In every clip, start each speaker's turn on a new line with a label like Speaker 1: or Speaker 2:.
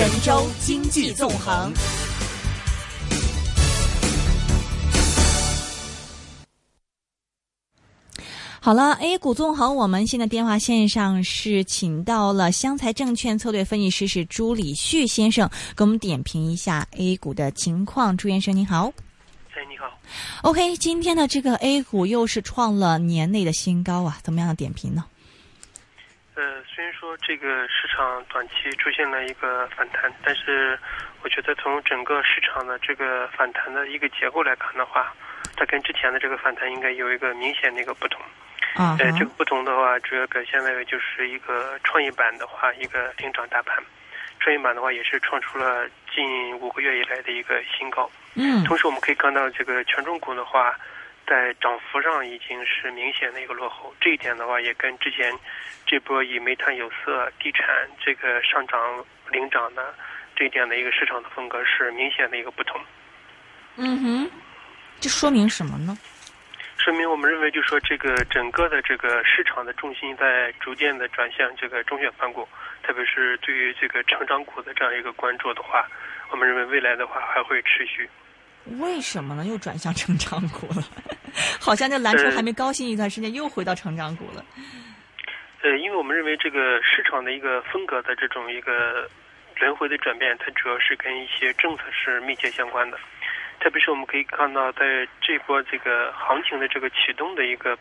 Speaker 1: 神州经济纵横。好了，A 股纵横，我们现在电话线上是请到了湘财证券策略分析师是朱礼旭先生，给我们点评一下 A 股的情况。朱先生您好，
Speaker 2: 哎你好
Speaker 1: ，OK，今天的这个 A 股又是创了年内的新高啊，怎么样的点评呢？
Speaker 2: 呃，虽然说这个市场短期出现了一个反弹，但是我觉得从整个市场的这个反弹的一个结构来看的话，它跟之前的这个反弹应该有一个明显的一个不同。
Speaker 1: 啊，
Speaker 2: 呃，这个不同的话，主要表现为就是一个创业板的话，一个领涨大盘，创业板的话也是创出了近五个月以来的一个新高。
Speaker 1: 嗯，
Speaker 2: 同时我们可以看到，这个权重股的话，在涨幅上已经是明显的一个落后。这一点的话，也跟之前这波以煤炭、有色、地产这个上涨领涨的这一点的一个市场的风格是明显的一个不同。
Speaker 1: 嗯哼，这说明什么呢？
Speaker 2: 说明我们认为，就说这个整个的这个市场的重心在逐渐的转向这个中选盘股，特别是对于这个成长股的这样一个关注的话，我们认为未来的话还会持续。
Speaker 1: 为什么呢？又转向成长股了？好像这蓝筹还没高兴一段时间，又回到成长股了。
Speaker 2: 呃，因为我们认为这个市场的一个风格的这种一个轮回的转变，它主要是跟一些政策是密切相关的。特别是我们可以看到，在这波这个行情的这个启动的一个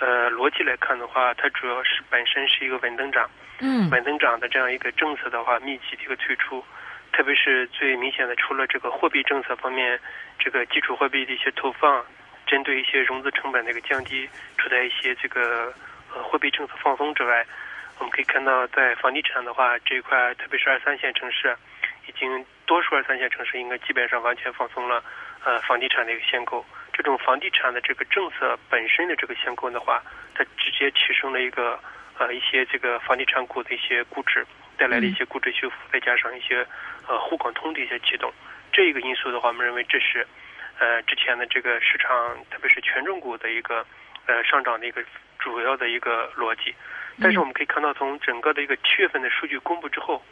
Speaker 2: 呃逻辑来看的话，它主要是本身是一个稳增长，
Speaker 1: 嗯，
Speaker 2: 稳增长的这样一个政策的话，密集的一个推出，特别是最明显的，除了这个货币政策方面，这个基础货币的一些投放，针对一些融资成本的一个降低，处在一些这个呃货币政策放松之外，我们可以看到，在房地产的话这一块，特别是二三线城市，已经多数二三线城市应该基本上完全放松了呃房地产的一个限购。这种房地产的这个政策本身的这个限购的话，它直接提升了一个呃一些这个房地产股的一些估值，带来了一些估值修复，再加上一些呃沪港通的一些启动，这一个因素的话，我们认为这是呃之前的这个市场，特别是权重股的一个呃上涨的一个主要的一个逻辑。但是我们可以看到，从整个的一个七月份的数据公布之后，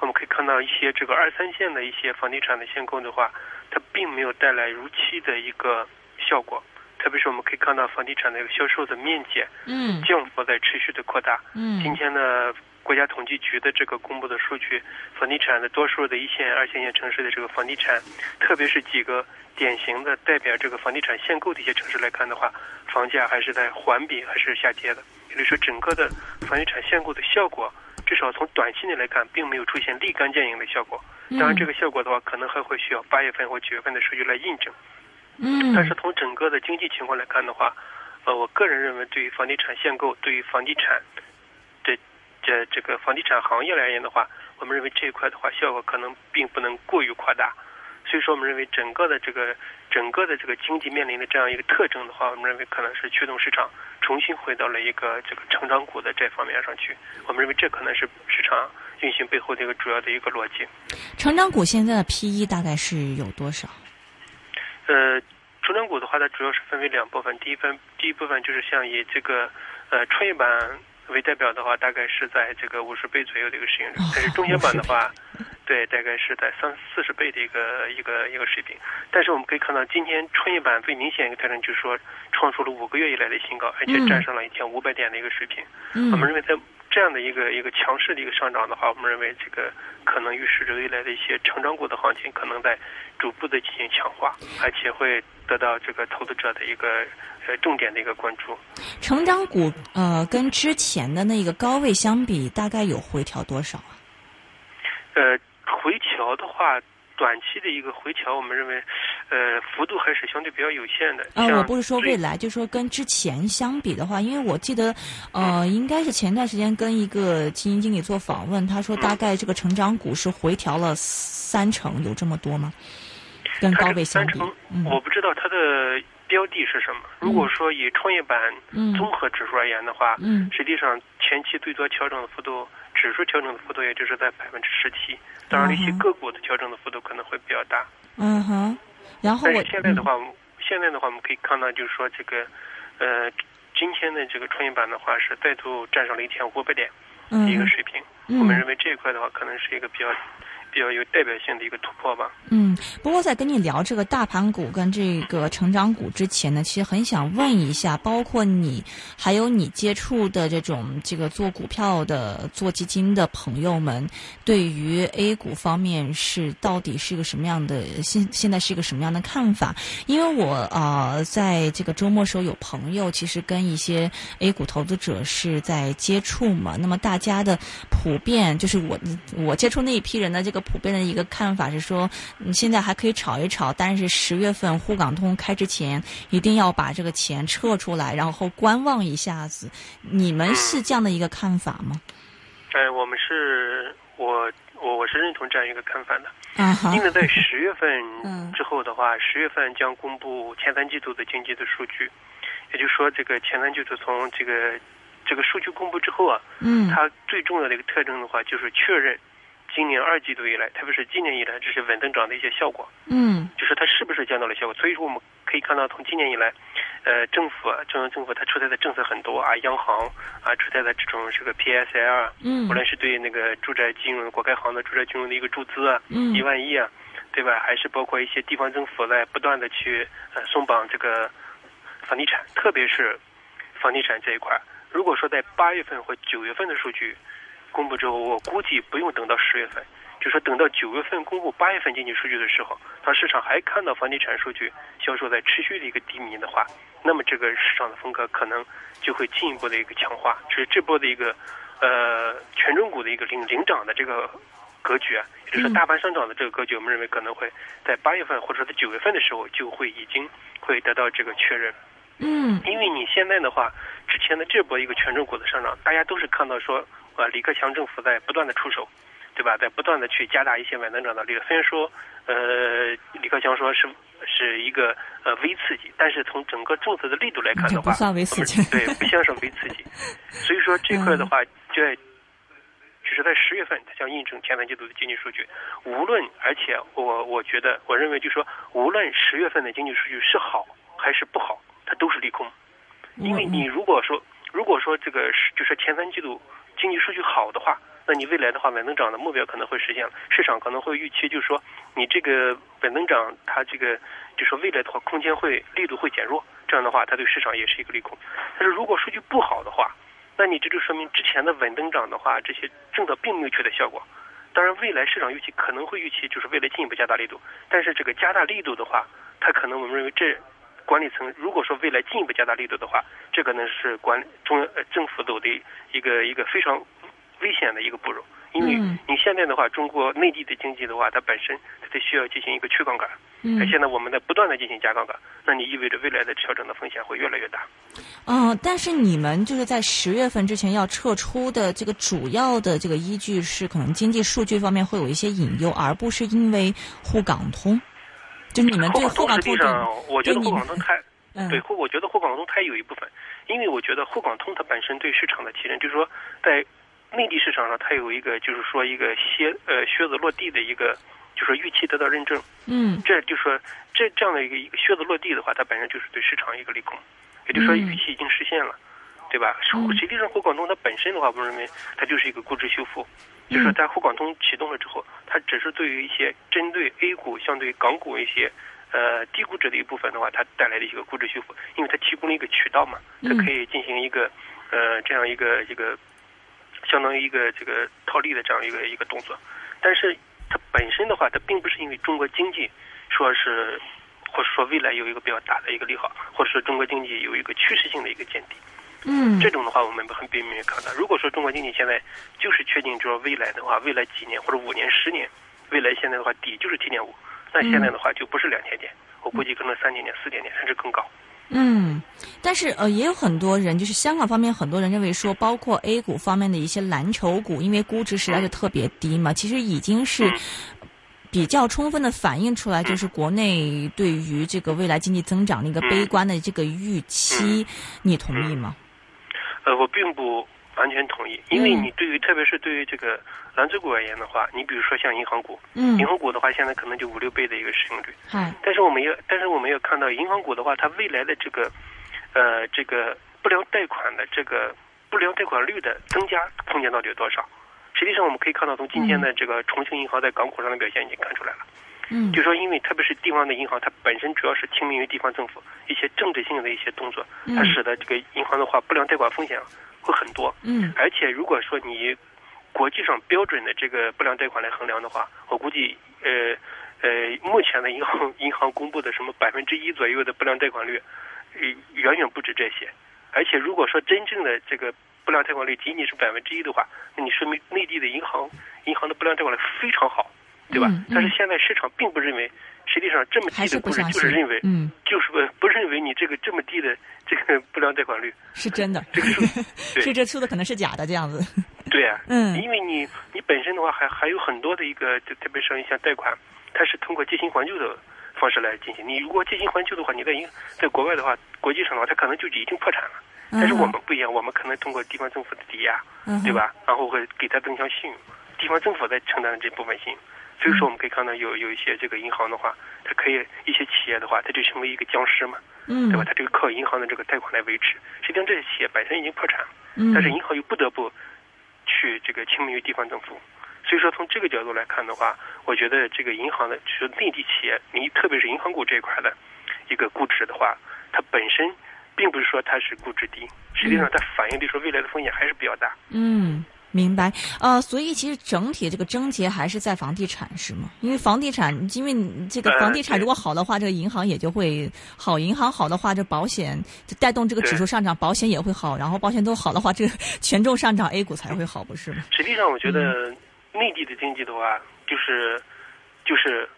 Speaker 2: 我们可以看到一些这个二三线的一些房地产的限购的话，它并没有带来如期的一个效果。特别是我们可以看到房地产的一个销售的面积，
Speaker 1: 嗯，
Speaker 2: 降幅在持续的扩大。
Speaker 1: 嗯，
Speaker 2: 今天呢，国家统计局的这个公布的数据，房地产的多数的一线、二线城市的这个房地产，特别是几个典型的代表这个房地产限购的一些城市来看的话，房价还是在环比还是下跌的。也就是说，整个的房地产限购的效果，至少从短期内来看，并没有出现立竿见影的效果。当然，这个效果的话，可能还会需要八月份或九月份的数据来印证。
Speaker 1: 嗯，
Speaker 2: 但是从整个的经济情况来看的话，呃，我个人认为，对于房地产限购，对于房地产这这这个房地产行业来言的话，我们认为这一块的话，效果可能并不能过于夸大。所以说，我们认为整个的这个整个的这个经济面临的这样一个特征的话，我们认为可能是驱动市场重新回到了一个这个成长股的这方面上去。我们认为这可能是市场运行背后的一个主要的一个逻辑。
Speaker 1: 成长股现在的 P E 大概是有多少？
Speaker 2: 呃，成长股的话，它主要是分为两部分。第一分，第一部分就是像以这个呃创业板为代表的话，大概是在这个五十倍左右的一个市盈率。但是中小板的话，对，大概是在三四十倍的一个一个一个水平。但是我们可以看到，今天创业板最明显一个特征就是说，创出了五个月以来的新高，而且站上了一千五百点的一个水平。
Speaker 1: 嗯，
Speaker 2: 我们认为在这样的一个一个强势的一个上涨的话，我们认为这个可能预示着未来的一些成长股的行情可能在逐步的进行强化，而且会得到这个投资者的一个呃重点的一个关注。
Speaker 1: 成长股呃跟之前的那个高位相比，大概有回调多少啊？
Speaker 2: 呃，回调的话。短期的一个回调，我们认为，呃，幅度还是相对比较有限的。
Speaker 1: 啊，我不是说未来，就是说跟之前相比的话，因为我记得，呃，应该是前段时间跟一个基金经理做访问，他说大概这个成长股是回调了三成，有这么多吗？跟高位相比，
Speaker 2: 嗯，我不知道它的标的是什么。如果说以创业板综合指数而言的话，
Speaker 1: 嗯，
Speaker 2: 实际上前期最多调整的幅度，指数调整的幅度也就是在百分之十七。当然，一些个股的调整的幅度可能会比较大。
Speaker 1: 嗯哼，然后
Speaker 2: 但是现在的话，现在的话我们可以看到，就是说这个，呃，今天的这个创业板的话是再度站上了一千五百点一个水平。我们认为这一块的话，可能是一个比较比较有代表性的一个突破吧。
Speaker 1: 嗯，不过在跟你聊这个大盘股跟这个成长股之前呢，其实很想问一下，包括你还有你接触的这种这个做股票的、做基金的朋友们，对于 A 股方面是到底是一个什么样的现现在是一个什么样的看法？因为我啊、在这个周末时候有朋友，其实跟一些 A 股投资者是在接触嘛，那么大家的普遍就是我我接触那一批人的这个普遍的一个看法是说，嗯现在还可以炒一炒，但是十月份沪港通开之前，一定要把这个钱撤出来，然后观望一下子。你们是这样的一个看法吗？
Speaker 2: 哎，我们是我我我是认同这样一个看法的，
Speaker 1: 啊哈
Speaker 2: 因为在十月份
Speaker 1: 嗯
Speaker 2: 之后的话，十月份将公布前三季度的经济的数据，也就是说，这个前三季度从这个这个数据公布之后啊，
Speaker 1: 嗯
Speaker 2: 它最重要的一个特征的话，就是确认今年二季度以来，特别是今年以来，这是稳增长的一些效果，
Speaker 1: 嗯
Speaker 2: 就是它是不是降到了效果。所以说，我们可以看到，从今年以来，呃，政府啊中央政府它出台的政策很多啊，央行啊出台的这种这个 PSL 啊，
Speaker 1: 嗯
Speaker 2: 无论是对那个住宅金融、国开行的住宅金融的一个注资啊，
Speaker 1: 嗯
Speaker 2: 一万亿啊，对吧？还是包括一些地方政府在不断的去呃松绑这个房地产，特别是房地产这一块。如果说在八月份或九月份的数据公布之后，我估计不用等到十月份，就说等到九月份公布八月份经济数据的时候，当市场还看到房地产数据销售在持续的一个低迷的话，那么这个市场的风格可能就会进一步的一个强化，就是这波的一个呃权重股的一个领领涨的这个格局啊，也就是说
Speaker 1: 嗯
Speaker 2: 大盘上涨的这个格局，我们认为可能会在八月份或者说在九月份的时候就会已经会得到这个确认。
Speaker 1: 嗯
Speaker 2: 因为你现在的话，之前的这波一个权重股的上涨，大家都是看到说，呃，李克强政府在不断的出手，对吧？在不断的去加大一些稳增长的力度。虽然说，呃，李克强说是是一个呃微刺激，但是从整个政策的力度来看的话，不
Speaker 1: 算微刺激
Speaker 2: 对，不像是微刺激。所以说这块的话，就在只是在十月份，它将印证前三季度的经济数据。无论，而且我我觉得，我认为就是说，无论十月份的经济数据是好还是不好，它都是利空。因为你如果说，如果说这个是就是前三季度经济数据好的话，那你未来的话稳增长的目标可能会实现了，市场可能会预期就是说你这个稳增长它这个就说未来的话空间会力度会减弱，这样的话它对市场也是一个利空。但是如果数据不好的话，那你这就说明之前的稳增长的话，这些政策并没有取得效果。当然，未来市场预期可能会预期就是未来进一步加大力度，但是这个加大力度的话，它可能我们认为这管理层如果说未来进一步加大力度的话，这可能是管中央呃政府走的一个一个非常危险的一个步骤，因为
Speaker 1: 嗯
Speaker 2: 你现在的话，中国内地的经济的话，它本身它得需要进行一个去杠杆，
Speaker 1: 嗯
Speaker 2: 而现在我们在不断的进行加杠杆，那你意味着未来的调整的风险会越来越大。
Speaker 1: 嗯，但是你们就是在十月份之前要撤出的这个主要的这个依据是，可能经济数据方面会有一些隐忧，而不是因为沪港通。就是你们对沪
Speaker 2: 沪
Speaker 1: 港通
Speaker 2: 实际上，我觉得沪港通它
Speaker 1: 嗯。
Speaker 2: 对，沪我觉得沪港通它有一部分，因为我觉得沪港通它本身对市场的提振，就是说在内地市场上，它有一个就是说一个靴呃靴子落地的一个，就是说预期得到认证，
Speaker 1: 嗯。
Speaker 2: 这就是说这这样的一个一个靴子落地的话，它本身就是对市场一个利空，也就是说
Speaker 1: 嗯。
Speaker 2: 预期已经实现了，对吧？
Speaker 1: 嗯。
Speaker 2: 实际上沪港通它本身的话，我认为它就是一个估值修复，就是说在沪港通启动了之后，它只是对于一些针对 A 股相对于港股一些。呃，低估值的一部分的话，它带来的一个估值修复，因为它提供了一个渠道嘛，它
Speaker 1: 嗯
Speaker 2: 可以进行一个，呃，这样一个一个，相当于一个这个套利的这样一个一个动作。但是它本身的话，它并不是因为中国经济说是，或者说未来有一个比较大的一个利好，或者说中国经济有一个趋势性的一个见底。
Speaker 1: 嗯
Speaker 2: 这种的话，我们很避免看到。如果说中国经济现在就是确定就说未来的话，未来几年或者五年、十年，未来现在的话底就是七点五，那现在的话就不是两千点，我估计可能三千点、四千点甚至更高。
Speaker 1: 嗯，但是呃，也有很多人，就是香港方面很多人认为说，包括 A 股方面的一些蓝筹股，因为估值实在是特别低嘛，其实已经是
Speaker 2: 嗯
Speaker 1: 比较充分的反映出来，就是国内对于这个未来经济增长的一个悲观的这个预期，你同意吗？
Speaker 2: 呃，我并不完全同意，因为
Speaker 1: 嗯
Speaker 2: 你对于特别是对于这个蓝筹股而言的话，你比如说像银行股，
Speaker 1: 嗯
Speaker 2: 银，行股的话现在可能就五六倍的一个市盈率，
Speaker 1: 嗨，
Speaker 2: 但是我们要但是我们要看到银行股的话，它未来的这个呃这个不良贷款的这个不良贷款率的增加空间到底有多少？实实际上我们可以看到，从今天的这个重庆银行在港股上的表现已经看出来了。
Speaker 1: 嗯，
Speaker 2: 就说因为特别是地方的银行，它本身主要是听命于地方政府一些政治性的一些动作，它使得这个银行的话不良贷款风险会很多。
Speaker 1: 嗯，
Speaker 2: 而且如果说你国际上标准的这个不良贷款来衡量的话，我估计呃呃目前的银行 银行公布的什么百分之一左右的不良贷款率，远远不止这些。而且如果说真正的这个不良贷款率仅仅是百分之一的话，那你说明内地的银行银行的不良贷款率非常好，对吧？但是现在市场并不认为，实际上这么低的估值就是认为，
Speaker 1: 嗯，
Speaker 2: 就是不不认为你这个这么低的这个不良贷款率
Speaker 1: 是真的，
Speaker 2: 这个数
Speaker 1: 是这出的可能是假的这样子。
Speaker 2: 对啊，
Speaker 1: 嗯，
Speaker 2: 因为你你本身的话还还有很多的一个，就特别是一些贷款，它是通过借新还旧的方式来进行。你如果借新还旧的话，你在银在国外的话，国际上的话，它可能就已经破产了。但是我们不一样，我们可能通过地方政府的抵押，对吧？然后会给它增强信用，地方政府在承担这部分信用。所以说，我们可以看到有有一些这个银行的话，它可以一些企业的话，它就成为一个僵尸嘛，嗯对吧？它这个靠银行的这个贷款来维持。实际上，这些企业本身已经破产了，但是银行又不得不去这个亲民于地方政府。所以说，从这个角度来看的话，我觉得这个银行的就是内地企业，你特别是银行股这一块的一个估值的话，它本身。并不是说它是估值低，实际上它反映的说未来的风险还是比较大。
Speaker 1: 嗯，明白。呃，所以其实整体这个症结还是在房地产，是吗？因为房地产，因为这个房地产如果好的话，这个银行也就会好；银行好的话，这保险就带动这个指数上涨，保险也会好。然后保险都好的话，这个 权重上涨，A 股才会好，不是吗？
Speaker 2: 实际上，我觉得内地的经济的话，就是就是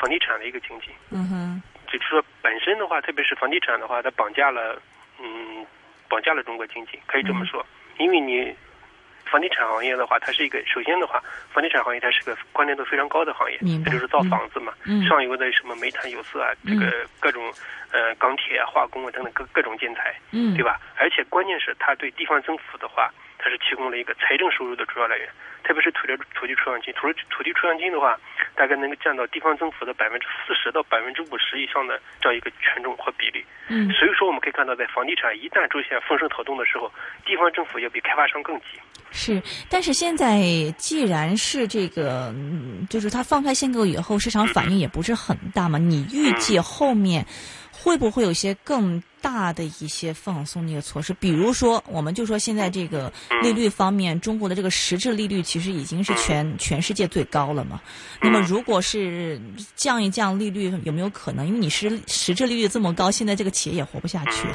Speaker 2: 房地产的一个经济。
Speaker 1: 嗯哼。
Speaker 2: 就是说，本身的话，特别是房地产的话，它绑架了，嗯，绑架了中国经济，可以这么说。因为你房地产行业的话，它是一个首先的话，房地产行业它是个关联度非常高的行业，它就是造房子嘛，上游的什么煤炭、有色啊，这个各种呃钢铁啊、化工啊等等各各种建材，对吧？而且关键是它对地方政府的话，它是提供了一个财政收入的主要来源。特别是土地土地出让金，土土地出让金的话，大概能够占到地方政府的百分之四十到百分之五十以上的这样一个权重和比例。
Speaker 1: 嗯，
Speaker 2: 所以说我们可以看到，在房地产一旦出现风声草动的时候，地方政府要比开发商更急。
Speaker 1: 是，但是现在既然是这个，就是它放开限购以后，市场反应也不是很大嘛？你预计后面？会不会有些更大的一些放松的一个措施？比如说，我们就说现在这个利率方面，中国的这个实质利率其实已经是全全世界最高了嘛。那么，如果是降一降利率，有没有可能？因为你是实质利率这么高，现在这个企业也活不下去。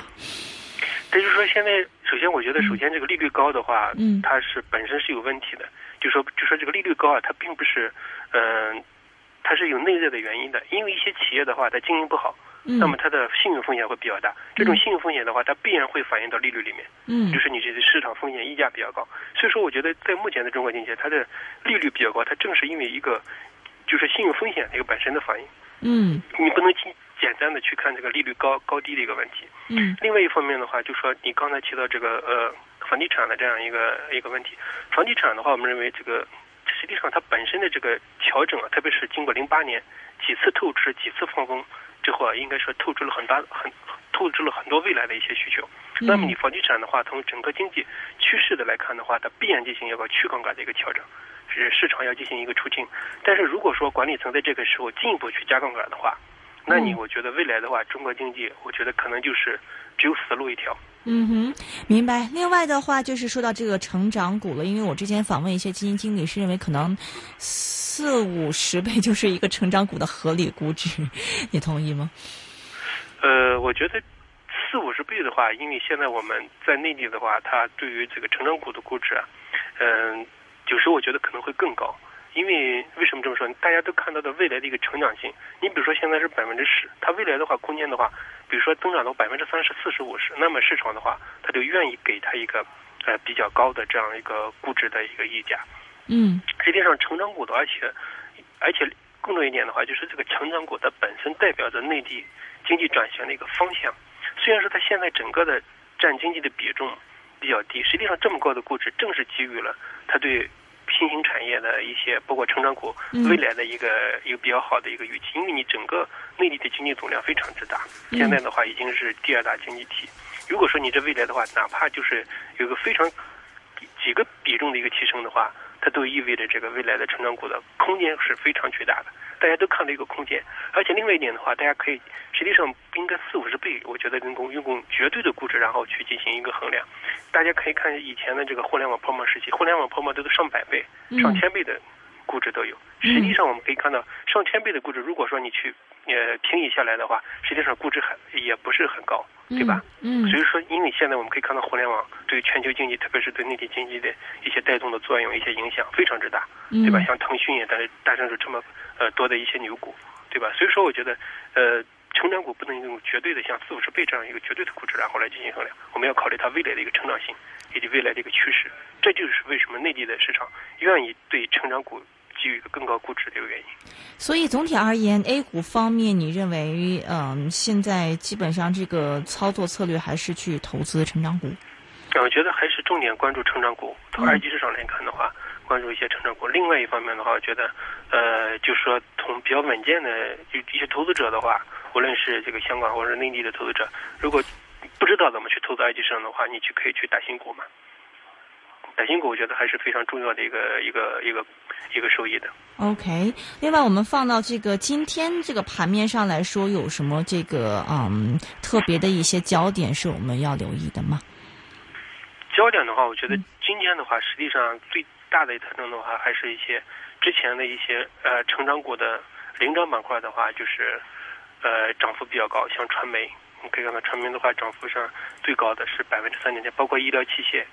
Speaker 2: 这就是说，现在首先我觉得，首先这个利率高的话，嗯，它是本身是有问题的。就说就说这个利率高啊，它并不是，嗯，它是有内在的原因的。因为一些企业的话，它经营不好。那么它的信用风险会比较大，这种信用风险的话，它必然会反映到利率里面。
Speaker 1: 嗯，
Speaker 2: 就是你这个市场风险溢价比较高，所以说我觉得在目前的中国经济，它的利率比较高，它正是因为一个就是信用风险的一个本身的反应。
Speaker 1: 嗯，
Speaker 2: 你不能简简单的去看这个利率高高低的一个问题。
Speaker 1: 嗯，
Speaker 2: 另外一方面的话，就说你刚才提到这个呃房地产的这样一个一个问题，房地产的话，我们认为这个实际上它本身的这个调整啊，特别是经过零八年几次透支、几次放风。之后啊，应该说透支了很大很透支了很多未来的一些需求。那么你房地产的话，从整个经济趋势的来看的话，它必然进行一个去杠杆的一个调整，是市场要进行一个出清。但是如果说管理层在这个时候进一步去加杠杆的话，那你我觉得未来的话，中国经济我觉得可能就是只有死路一条。
Speaker 1: 嗯哼，明白。另外的话，就是说到这个成长股了，因为我之前访问一些基金经理，是认为可能四五十倍就是一个成长股的合理估值，你同意吗？
Speaker 2: 呃，我觉得四五十倍的话，因为现在我们在内地的话，它对于这个成长股的估值啊，嗯，有时候我觉得可能会更高。因为为什么这么说？大家都看到的未来的一个成长性，你比如说现在是百分之十，它未来的话空间的话，比如说增长到百分之三十、四十、五十，那么市场的话，它就愿意给它一个呃比较高的这样一个估值的一个溢价。
Speaker 1: 嗯，
Speaker 2: 实际上成长股的，而且而且更多一点的话，就是这个成长股它本身代表着内地经济转型的一个方向。虽然说它现在整个的占经济的比重比较低，实际上这么高的估值正是给予了它对。新兴产业的一些，包括成长股未来的一个一个比较好的一个预期，因为你整个内地的经济总量非常之大，现在的话已经是第二大经济体。如果说你这未来的话，哪怕就是有个非常几个比重的一个提升的话，它都意味着这个未来的成长股的空间是非常巨大的。大家都看到一个空间，而且另外一点的话，大家可以实际上应该四五十倍，我觉得用用用绝对的估值，然后去进行一个衡量。大家可以看以前的这个互联网泡沫时期，互联网泡沫都是上百倍、上千倍的估值都有。实际上我们可以看到，上千倍的估值，如果说你去呃平移下来的话，实际上估值还也不是很高，对吧？
Speaker 1: 嗯。
Speaker 2: 所以说，因为现在我们可以看到互联网对全球经济，特别是对内地经济的一些带动的作用、一些影响非常之大，对吧？像腾讯也诞诞生出这么。呃，多的一些牛股，对吧？所以说，我觉得，呃，成长股不能用绝对的像四五十倍这样一个绝对的估值，然后来进行衡量。我们要考虑它未来的一个成长性以及未来的一个趋势。这就是为什么内地的市场愿意对成长股给予一个更高估值的一个原因。
Speaker 1: 所以总体而言，A 股方面，你认为，嗯，现在基本上这个操作策略还是去投资成长股？
Speaker 2: 我觉得还是重点关注成长股。从二级市场来看的话。关注一些成长股。另外一方面的话，我觉得，呃，就是说从比较稳健的一些投资者的话，无论是这个香港或者内地的投资者，如果不知道怎么去投资二级市场的话，你去可以去打新股嘛。打新股我觉得还是非常重要的一个一个一个一个收益的。
Speaker 1: OK，另外我们放到这个今天这个盘面上来说，有什么这个嗯特别的一些焦点是我们要留意的吗？
Speaker 2: 焦点的话，我觉得今天的话，实际上最大的特征的话，还是一些之前的一些呃成长股的领涨板块的话，就是呃涨幅比较高，像传媒，你可以看到传媒的话涨幅上最高的是百分之三点七，包括医疗器械，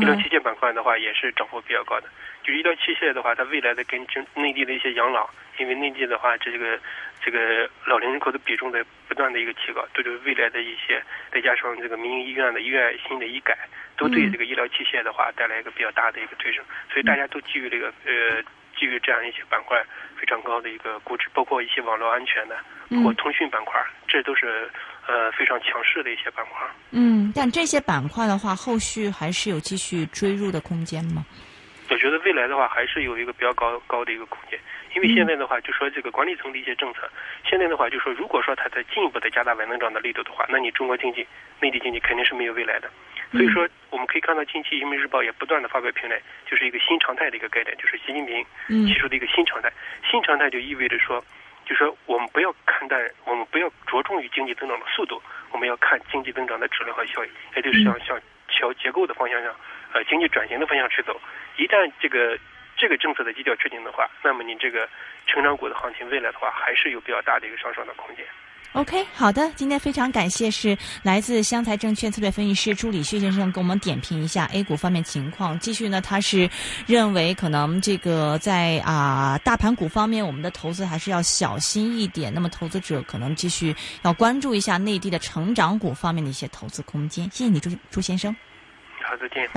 Speaker 2: 医疗器械板块的话也是涨幅比较高的。就是医疗器械的话，它未来的跟内地的一些养老，因为内地的话这个这个老龄人口的比重在不断的一个提高，对对未来的一些再加上这个民营医院的医院新的医改。都对这个医疗器械的话带来一个比较大的一个推升，所以大家都基于这个呃基于这样一些板块非常高的一个估值，包括一些网络安全的包括通讯板块，这都是呃非常强势的一些板块。
Speaker 1: 嗯，但这些板块的话，后续还是有继续追入的空间吗？
Speaker 2: 我觉得未来的话还是有一个比较高高的一个空间，因为现在的话就说这个管理层的一些政策，现在的话就说如果说它在进一步的加大稳增长的力度的话，那你中国经济内地经济肯定是没有未来的。所以说，我们可以看到近期《人民日报》也不断的发表评论，就是一个新常态的一个概念，就是习近平提出的一个新常态。新常态就意味着说，就说我们不要看待，我们不要着重于经济增长的速度，我们要看经济增长的质量和效益，也就是向向调结构的方向上，呃，经济转型的方向去走。一旦这个这个政策的基调确定的话，那么你这个成长股的行情未来的话，还是有比较大的一个上升的空间。
Speaker 1: OK，好的，今天非常感谢是来自湘财证券策略分析师朱礼旭先生给我们点评一下 A 股方面情况。继续呢，他是认为可能这个在啊大盘股方面，我们的投资还是要小心一点。那么投资者可能继续要关注一下内地的成长股方面的一些投资空间。谢谢你，朱朱先生。
Speaker 2: 好，再见。
Speaker 1: 拜拜。